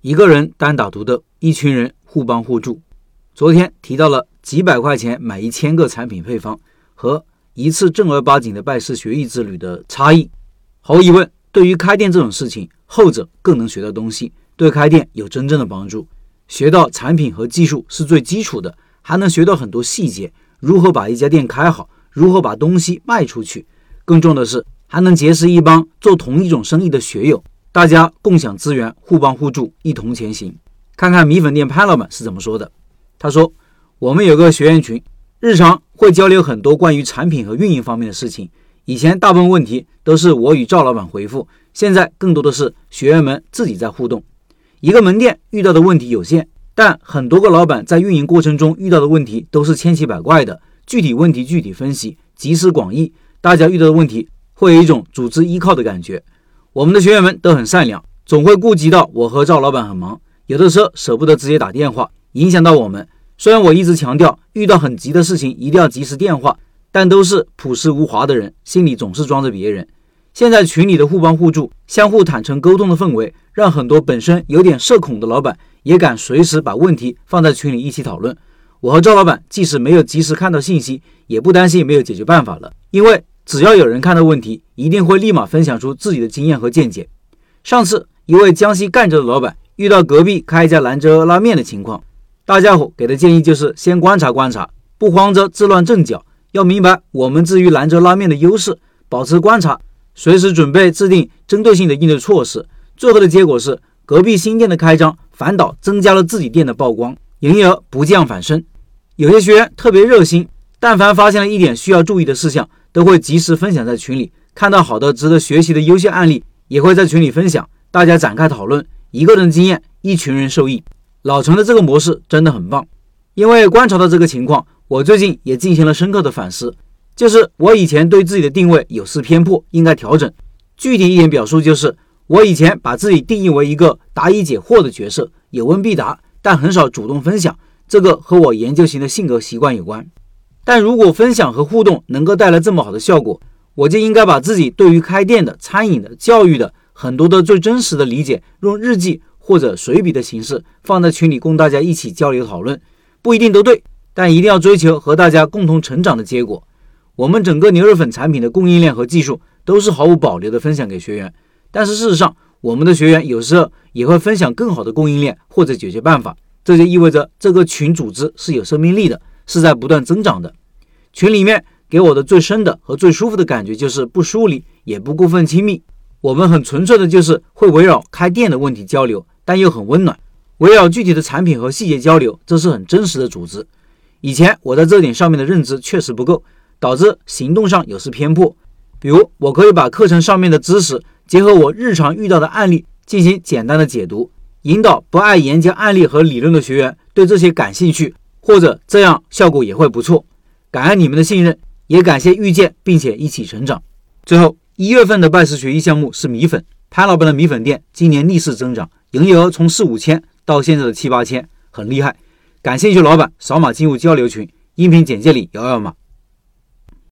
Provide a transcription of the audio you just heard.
一个人单打独斗，一群人互帮互助。昨天提到了几百块钱买一千个产品配方和一次正儿八经的拜师学艺之旅的差异。毫无疑问，对于开店这种事情，后者更能学到东西，对开店有真正的帮助。学到产品和技术是最基础的，还能学到很多细节，如何把一家店开好，如何把东西卖出去。更重要的是，还能结识一帮做同一种生意的学友。大家共享资源，互帮互助，一同前行。看看米粉店潘老板是怎么说的。他说：“我们有个学员群，日常会交流很多关于产品和运营方面的事情。以前大部分问题都是我与赵老板回复，现在更多的是学员们自己在互动。一个门店遇到的问题有限，但很多个老板在运营过程中遇到的问题都是千奇百怪的。具体问题具体分析，集思广益，大家遇到的问题会有一种组织依靠的感觉。”我们的学员们都很善良，总会顾及到我和赵老板很忙，有的时候舍不得直接打电话，影响到我们。虽然我一直强调，遇到很急的事情一定要及时电话，但都是朴实无华的人，心里总是装着别人。现在群里的互帮互助、相互坦诚沟通的氛围，让很多本身有点社恐的老板也敢随时把问题放在群里一起讨论。我和赵老板即使没有及时看到信息，也不担心没有解决办法了，因为。只要有人看到问题，一定会立马分享出自己的经验和见解。上次一位江西赣州的老板遇到隔壁开一家兰州拉面的情况，大家伙给的建议就是先观察观察，不慌着自乱阵脚。要明白我们至于兰州拉面的优势，保持观察，随时准备制定针对性的应对措施。最后的结果是，隔壁新店的开张反倒增加了自己店的曝光，营业额不降反升。有些学员特别热心，但凡发现了一点需要注意的事项。都会及时分享在群里，看到好的值得学习的优秀案例，也会在群里分享，大家展开讨论，一个人经验，一群人受益。老陈的这个模式真的很棒，因为观察到这个情况，我最近也进行了深刻的反思，就是我以前对自己的定位有失偏颇，应该调整。具体一点表述就是，我以前把自己定义为一个答疑解惑的角色，有问必答，但很少主动分享，这个和我研究型的性格习惯有关。但如果分享和互动能够带来这么好的效果，我就应该把自己对于开店的、餐饮的、教育的很多的最真实的理解，用日记或者随笔的形式放在群里，供大家一起交流讨论。不一定都对，但一定要追求和大家共同成长的结果。我们整个牛肉粉产品的供应链和技术都是毫无保留的分享给学员，但是事实上，我们的学员有时候也会分享更好的供应链或者解决办法，这就意味着这个群组织是有生命力的。是在不断增长的。群里面给我的最深的和最舒服的感觉就是不疏离，也不过分亲密。我们很纯粹的，就是会围绕开店的问题交流，但又很温暖，围绕具体的产品和细节交流，这是很真实的组织。以前我在这点上面的认知确实不够，导致行动上有失偏颇。比如，我可以把课程上面的知识结合我日常遇到的案例进行简单的解读，引导不爱研究案例和理论的学员对这些感兴趣。或者这样效果也会不错，感恩你们的信任，也感谢遇见并且一起成长。最后一月份的拜师学艺项目是米粉，潘老板的米粉店今年逆势增长，营业额从四五千到现在的七八千，很厉害。感兴趣老板扫码进入交流群，音频简介里摇摇码。